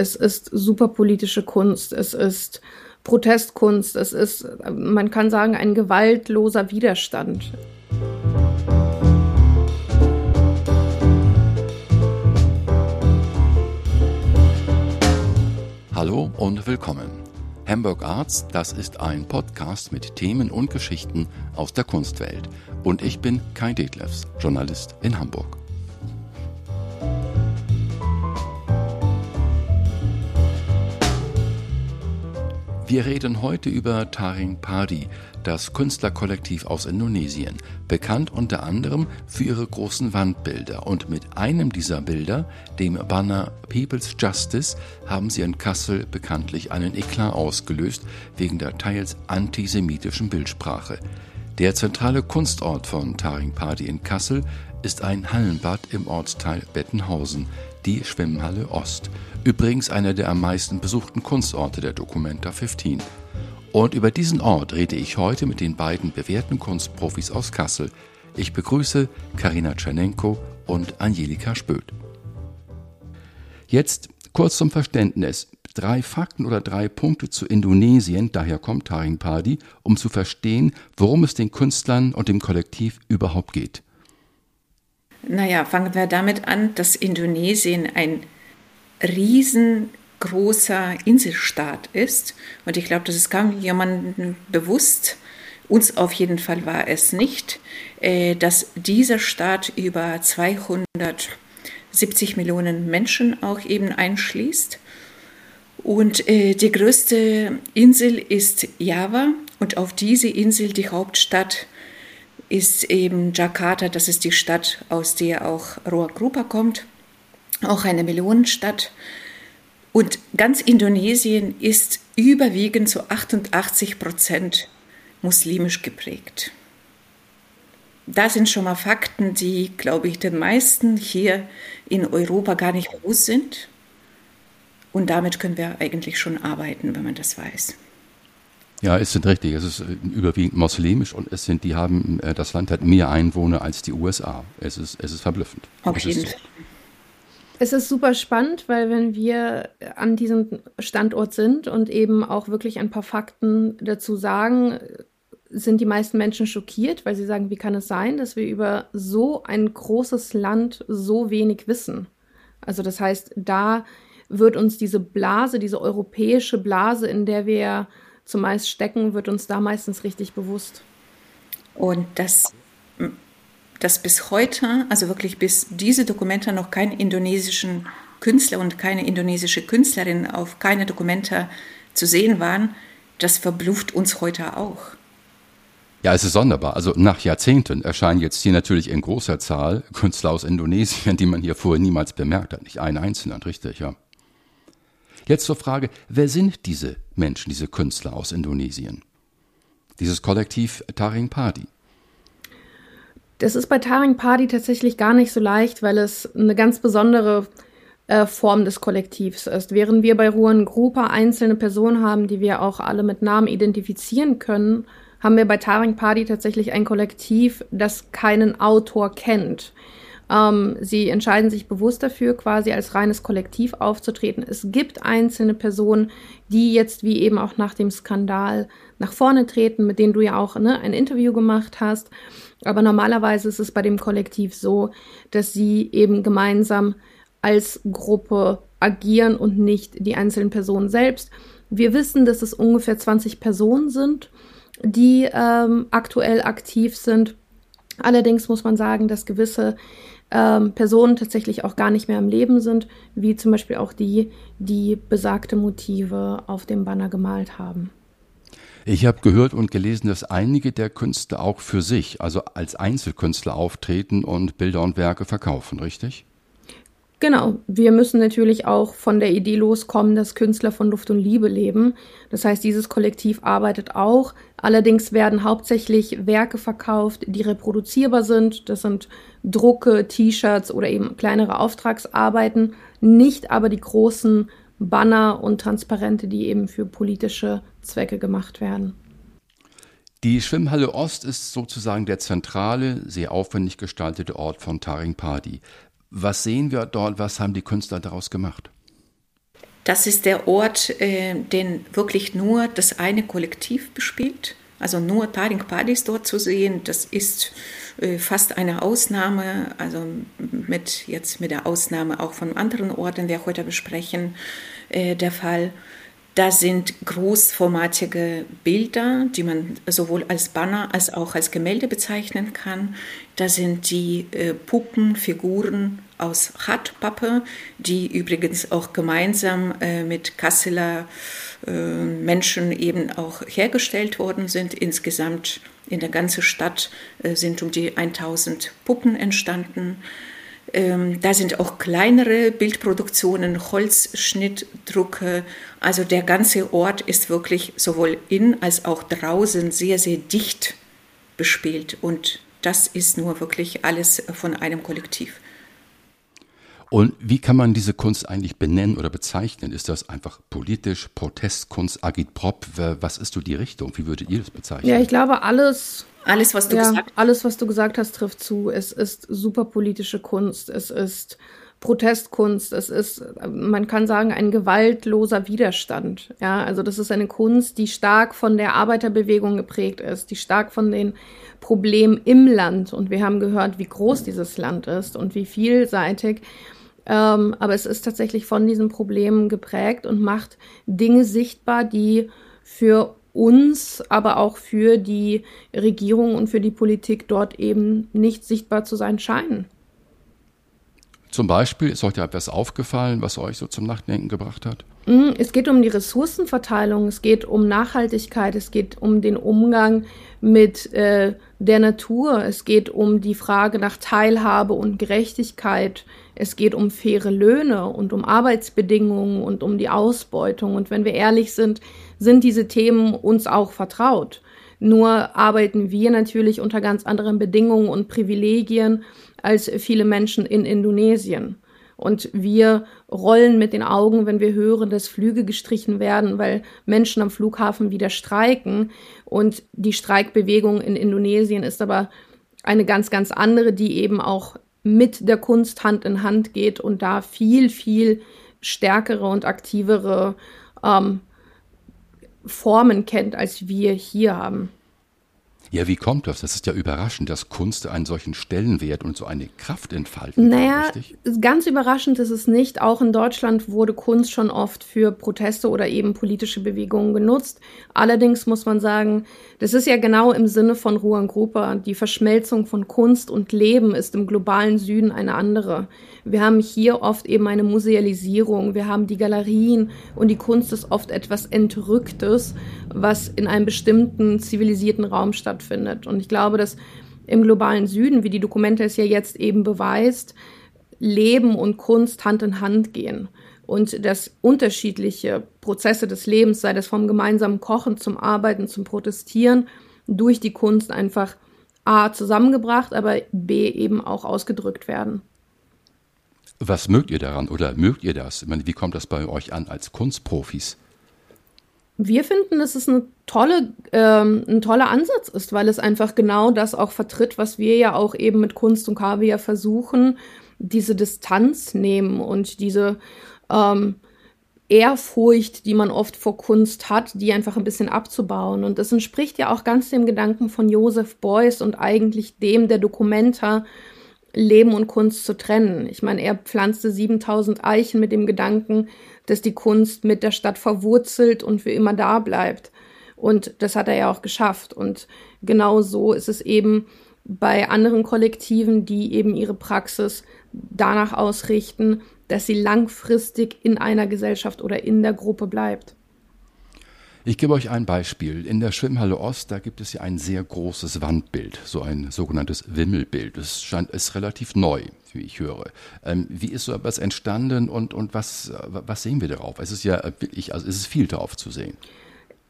Es ist superpolitische Kunst, es ist Protestkunst, es ist, man kann sagen, ein gewaltloser Widerstand. Hallo und willkommen. Hamburg Arts, das ist ein Podcast mit Themen und Geschichten aus der Kunstwelt. Und ich bin Kai Detlefs, Journalist in Hamburg. Wir reden heute über Taring Padi, das Künstlerkollektiv aus Indonesien, bekannt unter anderem für ihre großen Wandbilder. Und mit einem dieser Bilder, dem Banner People's Justice, haben sie in Kassel bekanntlich einen Eklat ausgelöst wegen der teils antisemitischen Bildsprache. Der zentrale Kunstort von Taring Padi in Kassel ist ein Hallenbad im Ortsteil Bettenhausen, die Schwimmhalle Ost. Übrigens einer der am meisten besuchten Kunstorte der Documenta 15. Und über diesen Ort rede ich heute mit den beiden bewährten Kunstprofis aus Kassel. Ich begrüße Karina Tschernenko und Angelika Spöth. Jetzt kurz zum Verständnis. Drei Fakten oder drei Punkte zu Indonesien, daher kommt Taring Padi, um zu verstehen, worum es den Künstlern und dem Kollektiv überhaupt geht. Naja, fangen wir damit an, dass Indonesien ein riesengroßer Inselstaat ist. Und ich glaube, das ist kaum jemandem bewusst, uns auf jeden Fall war es nicht, äh, dass dieser Staat über 270 Millionen Menschen auch eben einschließt. Und äh, die größte Insel ist Java und auf diese Insel die Hauptstadt ist eben Jakarta, das ist die Stadt, aus der auch Roa Grupa kommt auch eine Millionenstadt. Und ganz Indonesien ist überwiegend zu 88 Prozent muslimisch geprägt. Das sind schon mal Fakten, die, glaube ich, den meisten hier in Europa gar nicht bewusst sind. Und damit können wir eigentlich schon arbeiten, wenn man das weiß. Ja, es sind richtig. Es ist überwiegend muslimisch und es sind, die haben, äh, das Land hat mehr Einwohner als die USA. Es ist, es ist verblüffend. Auf jeden Fall. Es ist super spannend, weil wenn wir an diesem Standort sind und eben auch wirklich ein paar Fakten dazu sagen, sind die meisten Menschen schockiert, weil sie sagen, wie kann es sein, dass wir über so ein großes Land so wenig wissen? Also das heißt, da wird uns diese Blase, diese europäische Blase, in der wir zumeist stecken, wird uns da meistens richtig bewusst. Und das dass bis heute, also wirklich bis diese Dokumente noch keinen indonesischen Künstler und keine indonesische Künstlerin auf keine Dokumente zu sehen waren, das verblüfft uns heute auch. Ja, es ist sonderbar. Also nach Jahrzehnten erscheinen jetzt hier natürlich in großer Zahl Künstler aus Indonesien, die man hier vorher niemals bemerkt hat. Nicht ein einzelner, richtig, ja. Jetzt zur Frage, wer sind diese Menschen, diese Künstler aus Indonesien? Dieses Kollektiv Taring Padi. Das ist bei Taring Party tatsächlich gar nicht so leicht, weil es eine ganz besondere äh, Form des Kollektivs ist. Während wir bei Ruan Grupa einzelne Personen haben, die wir auch alle mit Namen identifizieren können, haben wir bei Taring Party tatsächlich ein Kollektiv, das keinen Autor kennt. Ähm, sie entscheiden sich bewusst dafür, quasi als reines Kollektiv aufzutreten. Es gibt einzelne Personen, die jetzt wie eben auch nach dem Skandal nach vorne treten, mit denen du ja auch ne, ein Interview gemacht hast. Aber normalerweise ist es bei dem Kollektiv so, dass sie eben gemeinsam als Gruppe agieren und nicht die einzelnen Personen selbst. Wir wissen, dass es ungefähr 20 Personen sind, die ähm, aktuell aktiv sind. Allerdings muss man sagen, dass gewisse ähm, Personen tatsächlich auch gar nicht mehr im Leben sind, wie zum Beispiel auch die, die besagte Motive auf dem Banner gemalt haben. Ich habe gehört und gelesen, dass einige der Künstler auch für sich, also als Einzelkünstler auftreten und Bilder und Werke verkaufen, richtig? Genau, wir müssen natürlich auch von der Idee loskommen, dass Künstler von Luft und Liebe leben. Das heißt, dieses Kollektiv arbeitet auch. Allerdings werden hauptsächlich Werke verkauft, die reproduzierbar sind. Das sind Drucke, T-Shirts oder eben kleinere Auftragsarbeiten, nicht aber die großen Banner und Transparente, die eben für politische Zwecke gemacht werden. Die Schwimmhalle Ost ist sozusagen der zentrale, sehr aufwendig gestaltete Ort von Taring Padi. Was sehen wir dort? Was haben die Künstler daraus gemacht? Das ist der Ort, äh, den wirklich nur das eine Kollektiv bespielt. Also nur Taring Padis dort zu sehen, das ist äh, fast eine Ausnahme, also mit jetzt mit der Ausnahme auch von anderen Orten, die wir heute besprechen, äh, der Fall. Da sind großformatige Bilder, die man sowohl als Banner als auch als Gemälde bezeichnen kann. Da sind die äh, Puppen, Figuren aus Hartpappe, die übrigens auch gemeinsam äh, mit Kasseler äh, Menschen eben auch hergestellt worden sind. Insgesamt in der ganzen Stadt äh, sind um die 1000 Puppen entstanden. Ähm, da sind auch kleinere Bildproduktionen, Holzschnittdrucke. Also der ganze Ort ist wirklich sowohl in als auch draußen sehr, sehr dicht bespielt. Und das ist nur wirklich alles von einem Kollektiv. Und wie kann man diese Kunst eigentlich benennen oder bezeichnen? Ist das einfach politisch, Protestkunst, Agitprop? Was ist so die Richtung? Wie würdet ihr das bezeichnen? Ja, ich glaube, alles, alles, was du ja, gesagt Alles, was du gesagt hast, trifft zu. Es ist superpolitische Kunst. Es ist Protestkunst. Es ist, man kann sagen, ein gewaltloser Widerstand. Ja, also das ist eine Kunst, die stark von der Arbeiterbewegung geprägt ist, die stark von den Problemen im Land. Und wir haben gehört, wie groß dieses Land ist und wie vielseitig. Ähm, aber es ist tatsächlich von diesen Problemen geprägt und macht Dinge sichtbar, die für uns, aber auch für die Regierung und für die Politik dort eben nicht sichtbar zu sein scheinen. Zum Beispiel, ist euch da etwas aufgefallen, was euch so zum Nachdenken gebracht hat? Mm, es geht um die Ressourcenverteilung, es geht um Nachhaltigkeit, es geht um den Umgang mit äh, der Natur, es geht um die Frage nach Teilhabe und Gerechtigkeit, es geht um faire Löhne und um Arbeitsbedingungen und um die Ausbeutung. Und wenn wir ehrlich sind, sind diese Themen uns auch vertraut. Nur arbeiten wir natürlich unter ganz anderen Bedingungen und Privilegien als viele Menschen in Indonesien. Und wir rollen mit den Augen, wenn wir hören, dass Flüge gestrichen werden, weil Menschen am Flughafen wieder streiken. Und die Streikbewegung in Indonesien ist aber eine ganz, ganz andere, die eben auch mit der Kunst Hand in Hand geht und da viel, viel stärkere und aktivere ähm, Formen kennt, als wir hier haben. Ja, wie kommt das? Das ist ja überraschend, dass Kunst einen solchen Stellenwert und so eine Kraft entfalten naja, richtig? ganz überraschend ist es nicht. Auch in Deutschland wurde Kunst schon oft für Proteste oder eben politische Bewegungen genutzt. Allerdings muss man sagen, das ist ja genau im Sinne von Ruan Grupa. Die Verschmelzung von Kunst und Leben ist im globalen Süden eine andere. Wir haben hier oft eben eine Musealisierung, wir haben die Galerien und die Kunst ist oft etwas Entrücktes, was in einem bestimmten zivilisierten Raum stattfindet. Und ich glaube, dass im globalen Süden, wie die Dokumente es ja jetzt eben beweist, Leben und Kunst Hand in Hand gehen und dass unterschiedliche Prozesse des Lebens, sei das vom gemeinsamen Kochen zum Arbeiten, zum Protestieren, durch die Kunst einfach A zusammengebracht, aber B eben auch ausgedrückt werden. Was mögt ihr daran oder mögt ihr das? Ich meine, wie kommt das bei euch an als Kunstprofis? Wir finden, dass es eine tolle, ähm, ein toller Ansatz ist, weil es einfach genau das auch vertritt, was wir ja auch eben mit Kunst und Kaviar versuchen, diese Distanz nehmen und diese ähm, Ehrfurcht, die man oft vor Kunst hat, die einfach ein bisschen abzubauen. Und das entspricht ja auch ganz dem Gedanken von Joseph Beuys und eigentlich dem der Dokumenta, Leben und Kunst zu trennen. Ich meine, er pflanzte 7000 Eichen mit dem Gedanken, dass die Kunst mit der Stadt verwurzelt und für immer da bleibt. Und das hat er ja auch geschafft. Und genau so ist es eben bei anderen Kollektiven, die eben ihre Praxis danach ausrichten, dass sie langfristig in einer Gesellschaft oder in der Gruppe bleibt. Ich gebe euch ein Beispiel. In der Schwimmhalle Ost, da gibt es ja ein sehr großes Wandbild, so ein sogenanntes Wimmelbild. Das scheint, ist relativ neu, wie ich höre. Ähm, wie ist so etwas entstanden und, und was, was sehen wir darauf? Es ist ja wirklich, also es ist viel darauf zu sehen.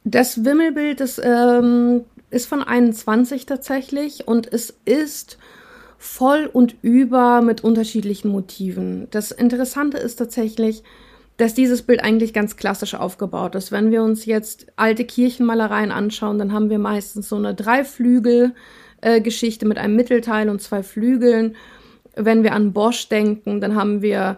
Das Wimmelbild ist, ähm, ist von 21 tatsächlich und es ist voll und über mit unterschiedlichen Motiven. Das Interessante ist tatsächlich, dass dieses Bild eigentlich ganz klassisch aufgebaut ist. Wenn wir uns jetzt alte Kirchenmalereien anschauen, dann haben wir meistens so eine Dreiflügel-Geschichte mit einem Mittelteil und zwei Flügeln. wenn wir an Bosch denken, dann haben wir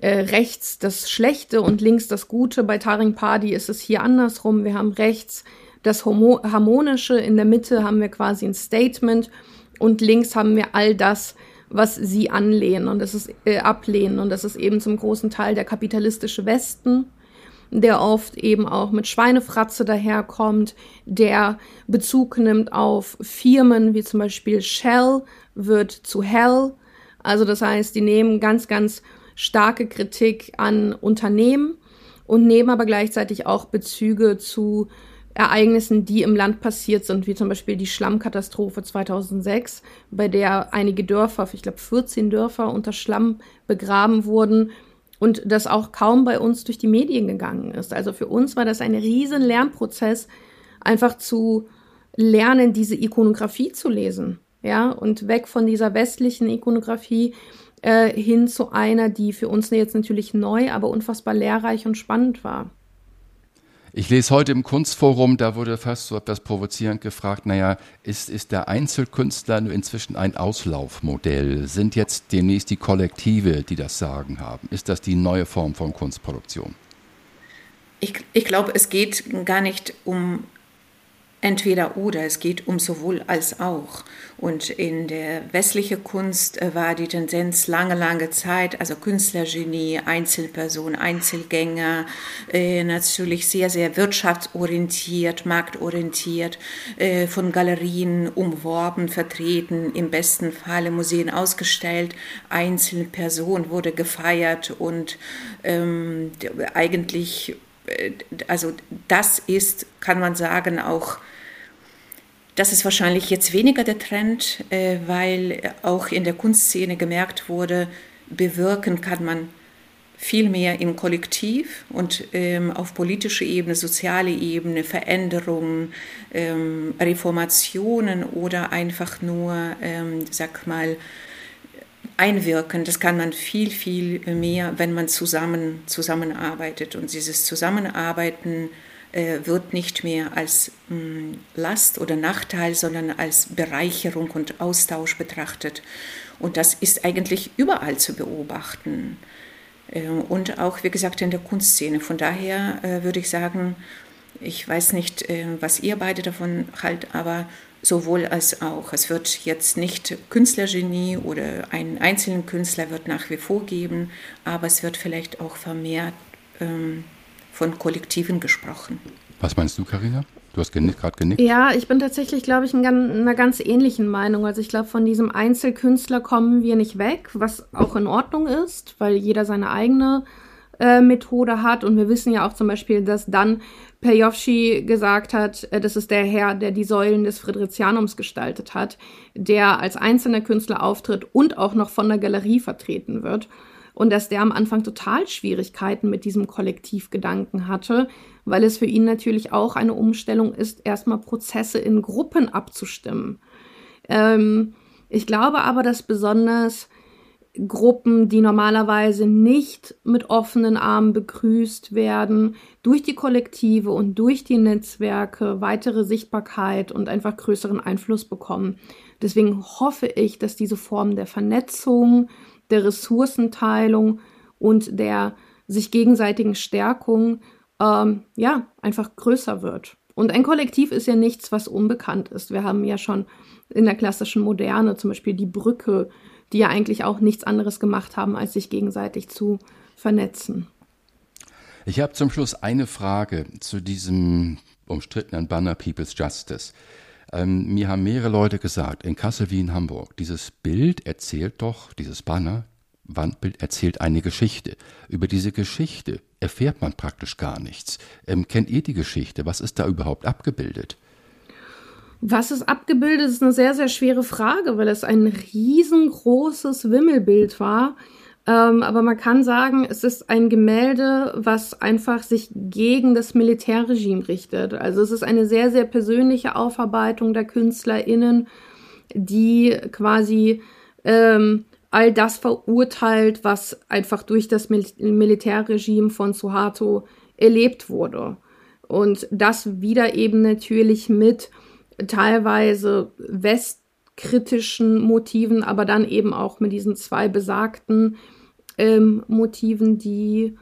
äh, rechts das Schlechte und links das Gute. Bei Taring Party ist es hier andersrum. Wir haben rechts das Homo Harmonische, in der Mitte haben wir quasi ein Statement und links haben wir all das, was sie anlehnen und das ist äh, ablehnen und das ist eben zum großen Teil der kapitalistische Westen, der oft eben auch mit Schweinefratze daherkommt, der Bezug nimmt auf Firmen wie zum Beispiel Shell wird zu Hell. Also das heißt, die nehmen ganz, ganz starke Kritik an Unternehmen und nehmen aber gleichzeitig auch Bezüge zu Ereignissen, die im Land passiert sind, wie zum Beispiel die Schlammkatastrophe 2006, bei der einige Dörfer, ich glaube 14 Dörfer unter Schlamm begraben wurden und das auch kaum bei uns durch die Medien gegangen ist. Also für uns war das ein riesen Lernprozess, einfach zu lernen, diese Ikonografie zu lesen, ja, und weg von dieser westlichen Ikonografie äh, hin zu einer, die für uns jetzt natürlich neu, aber unfassbar lehrreich und spannend war. Ich lese heute im Kunstforum, da wurde fast so etwas provozierend gefragt, naja, ist, ist der Einzelkünstler inzwischen ein Auslaufmodell? Sind jetzt demnächst die Kollektive, die das Sagen haben? Ist das die neue Form von Kunstproduktion? Ich, ich glaube, es geht gar nicht um entweder oder, es geht um sowohl als auch. Und in der westlichen Kunst äh, war die Tendenz lange, lange Zeit, also Künstlergenie, Einzelperson, Einzelgänger, äh, natürlich sehr, sehr wirtschaftsorientiert, marktorientiert, äh, von Galerien umworben, vertreten, im besten Falle Museen ausgestellt, einzelne Person wurde gefeiert und ähm, eigentlich also das ist, kann man sagen, auch, das ist wahrscheinlich jetzt weniger der Trend, äh, weil auch in der Kunstszene gemerkt wurde, bewirken kann man viel mehr im Kollektiv und ähm, auf politischer Ebene, soziale Ebene, Veränderungen, ähm, Reformationen oder einfach nur, ähm, sag mal, einwirken. Das kann man viel, viel mehr, wenn man zusammen zusammenarbeitet. Und dieses Zusammenarbeiten äh, wird nicht mehr als mh, hm, Last oder Nachteil, sondern als Bereicherung und Austausch betrachtet. Und das ist eigentlich überall zu beobachten. Äh, und auch, wie gesagt, in der Kunstszene. Von daher äh, würde ich sagen, ich weiß nicht, äh, was ihr beide davon haltet, aber sowohl als auch. Es wird jetzt nicht Künstlergenie oder einen einzelnen Künstler wird nach wie vor geben, aber es wird vielleicht auch vermehrt ähm, von Kollektiven gesprochen. Was meinst du, Karina? Du hast gerade genickt. Ja, ich bin tatsächlich, glaube ich, in einer ganz ähnlichen Meinung. Also ich glaube, von diesem Einzelkünstler kommen wir nicht weg, was auch in Ordnung ist, weil jeder seine eigene äh, Methode hat. Und wir wissen ja auch zum Beispiel, dass dann Pejovschi gesagt hat, äh, das ist der Herr, der die Säulen des Fridericianums gestaltet hat, der als einzelner Künstler auftritt und auch noch von der Galerie vertreten wird. Und dass der am Anfang total Schwierigkeiten mit diesem Kollektivgedanken hatte, weil es für ihn natürlich auch eine Umstellung ist, erstmal Prozesse in Gruppen abzustimmen. Ähm, ich glaube aber, dass besonders Gruppen, die normalerweise nicht mit offenen Armen begrüßt werden, durch die Kollektive und durch die Netzwerke weitere Sichtbarkeit und einfach größeren Einfluss bekommen. Deswegen hoffe ich, dass diese Form der Vernetzung, der Ressourcenteilung und der sich gegenseitigen Stärkung ähm, ja einfach größer wird. Und ein Kollektiv ist ja nichts, was unbekannt ist. Wir haben ja schon in der klassischen Moderne zum Beispiel die Brücke die ja eigentlich auch nichts anderes gemacht haben, als sich gegenseitig zu vernetzen. Ich habe zum Schluss eine Frage zu diesem umstrittenen Banner People's Justice. Ähm, mir haben mehrere Leute gesagt, in Kassel wie in Hamburg, dieses Bild erzählt doch, dieses Banner, Wandbild erzählt eine Geschichte. Über diese Geschichte erfährt man praktisch gar nichts. Ähm, kennt ihr die Geschichte? Was ist da überhaupt abgebildet? Was ist abgebildet, ist eine sehr, sehr schwere Frage, weil es ein riesengroßes Wimmelbild war. Ähm, aber man kann sagen, es ist ein Gemälde, was einfach sich gegen das Militärregime richtet. Also es ist eine sehr, sehr persönliche Aufarbeitung der KünstlerInnen, die quasi ähm, all das verurteilt, was einfach durch das Mil Militärregime von Suharto erlebt wurde. Und das wieder eben natürlich mit teilweise West kritischen Motiven, aber dann eben auch mit diesen zwei besagten ähm, Motiven, die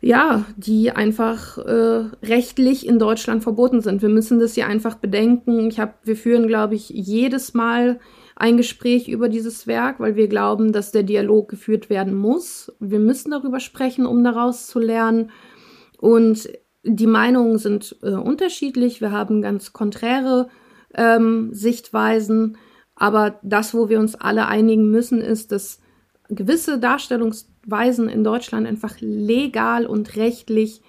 ja, die einfach äh, rechtlich in Deutschland verboten sind. Wir müssen das hier einfach bedenken. Ich habe, wir führen, glaube ich, jedes Mal ein Gespräch über dieses Werk, weil wir glauben, dass der Dialog geführt werden muss. Wir müssen darüber sprechen, um daraus zu lernen. Und die Meinungen sind äh, unterschiedlich. Wir haben ganz konträre ähm, Sichtweisen. Aber das, wo wir uns alle einigen müssen, ist, dass gewisse Darstellungsweisen in Deutschland einfach legal und rechtlich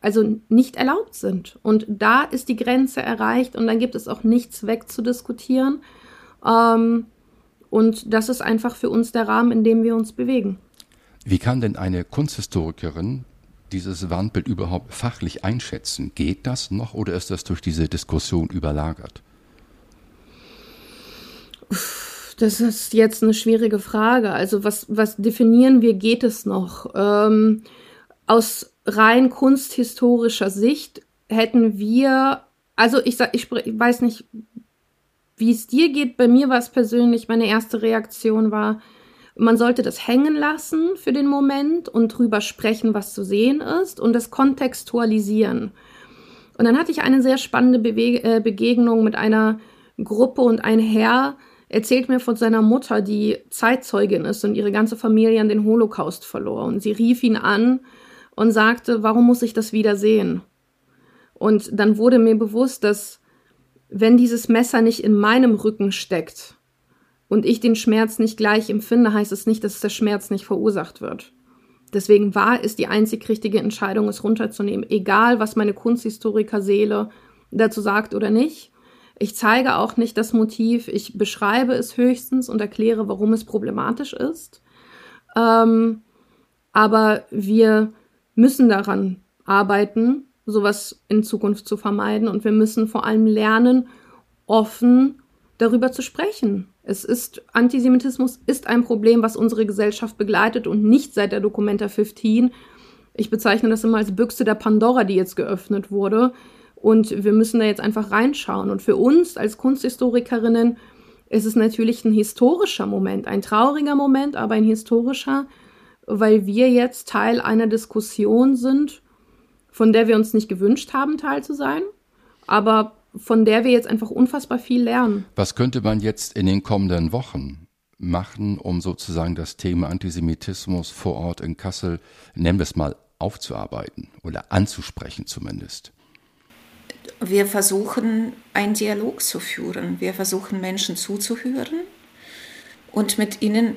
also nicht erlaubt sind. Und da ist die Grenze erreicht und dann gibt es auch nichts wegzudiskutieren. Ähm, und das ist einfach für uns der Rahmen, in dem wir uns bewegen. Wie kann denn eine Kunsthistorikerin dieses Wandbild überhaupt fachlich einschätzen? Geht das noch oder ist das durch diese Diskussion überlagert? Das ist jetzt eine schwierige Frage. Also was, was definieren wir, geht es noch? Ähm, aus rein kunsthistorischer Sicht hätten wir, also ich, sag, ich, ich weiß nicht, wie es dir geht, bei mir war es persönlich, meine erste Reaktion war, man sollte das hängen lassen für den Moment und drüber sprechen, was zu sehen ist und das kontextualisieren. Und dann hatte ich eine sehr spannende Bewe äh, Begegnung mit einer Gruppe und ein Herr erzählt mir von seiner Mutter, die Zeitzeugin ist und ihre ganze Familie an den Holocaust verlor. Und sie rief ihn an und sagte, warum muss ich das wieder sehen? Und dann wurde mir bewusst, dass wenn dieses Messer nicht in meinem Rücken steckt und ich den Schmerz nicht gleich empfinde, heißt es nicht, dass der Schmerz nicht verursacht wird. Deswegen war es die einzig richtige Entscheidung, es runterzunehmen, egal was meine Kunsthistoriker-Seele dazu sagt oder nicht. Ich zeige auch nicht das Motiv, ich beschreibe es höchstens und erkläre, warum es problematisch ist. Ähm, aber wir müssen daran arbeiten, sowas in Zukunft zu vermeiden. Und wir müssen vor allem lernen, offen darüber zu sprechen. Es ist, Antisemitismus ist ein Problem, was unsere Gesellschaft begleitet und nicht seit der Documenta 15. Ich bezeichne das immer als Büchse der Pandora, die jetzt geöffnet wurde. Und wir müssen da jetzt einfach reinschauen. Und für uns als Kunsthistorikerinnen ist es natürlich ein historischer Moment, ein trauriger Moment, aber ein historischer, weil wir jetzt Teil einer Diskussion sind von der wir uns nicht gewünscht haben, Teil zu sein, aber von der wir jetzt einfach unfassbar viel lernen. Was könnte man jetzt in den kommenden Wochen machen, um sozusagen das Thema Antisemitismus vor Ort in Kassel, nennen wir es mal, aufzuarbeiten oder anzusprechen zumindest? Wir versuchen, einen Dialog zu führen. Wir versuchen, Menschen zuzuhören und mit ihnen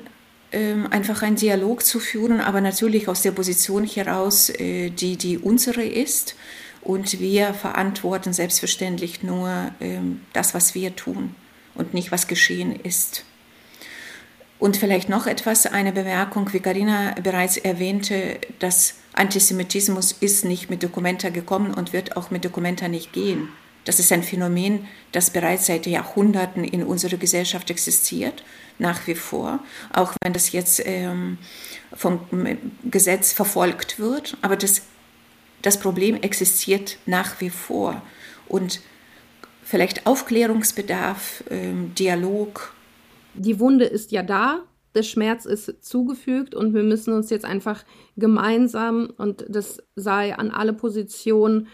ähm, einfach einen Dialog zu führen, aber natürlich aus der Position heraus, äh, die die unsere ist. Und wir verantworten selbstverständlich nur ähm, das, was wir tun und nicht, was geschehen ist. Und vielleicht noch etwas, eine Bemerkung, wie Karina bereits erwähnte, dass Antisemitismus ist nicht mit Dokumenta gekommen und wird auch mit Dokumenta nicht gehen. Das ist ein Phänomen, das bereits seit Jahrhunderten in unserer Gesellschaft existiert, nach wie vor, auch wenn das jetzt ähm, vom Gesetz verfolgt wird. Aber das, das Problem existiert nach wie vor. Und vielleicht Aufklärungsbedarf, ähm, Dialog. Die Wunde ist ja da, der Schmerz ist zugefügt und wir müssen uns jetzt einfach gemeinsam, und das sei an alle Positionen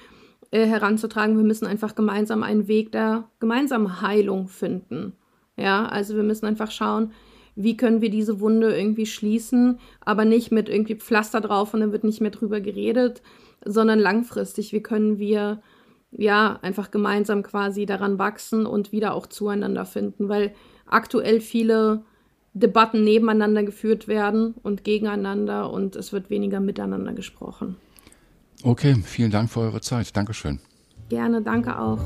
äh, heranzutragen. Wir müssen einfach gemeinsam einen Weg der gemeinsamen Heilung finden. Ja, also wir müssen einfach schauen, wie können wir diese Wunde irgendwie schließen, aber nicht mit irgendwie Pflaster drauf und dann wird nicht mehr drüber geredet, sondern langfristig. Wie können wir ja einfach gemeinsam quasi daran wachsen und wieder auch zueinander finden, weil aktuell viele Debatten nebeneinander geführt werden und gegeneinander und es wird weniger miteinander gesprochen. Okay, vielen Dank für eure Zeit. Dankeschön. Gerne, danke auch.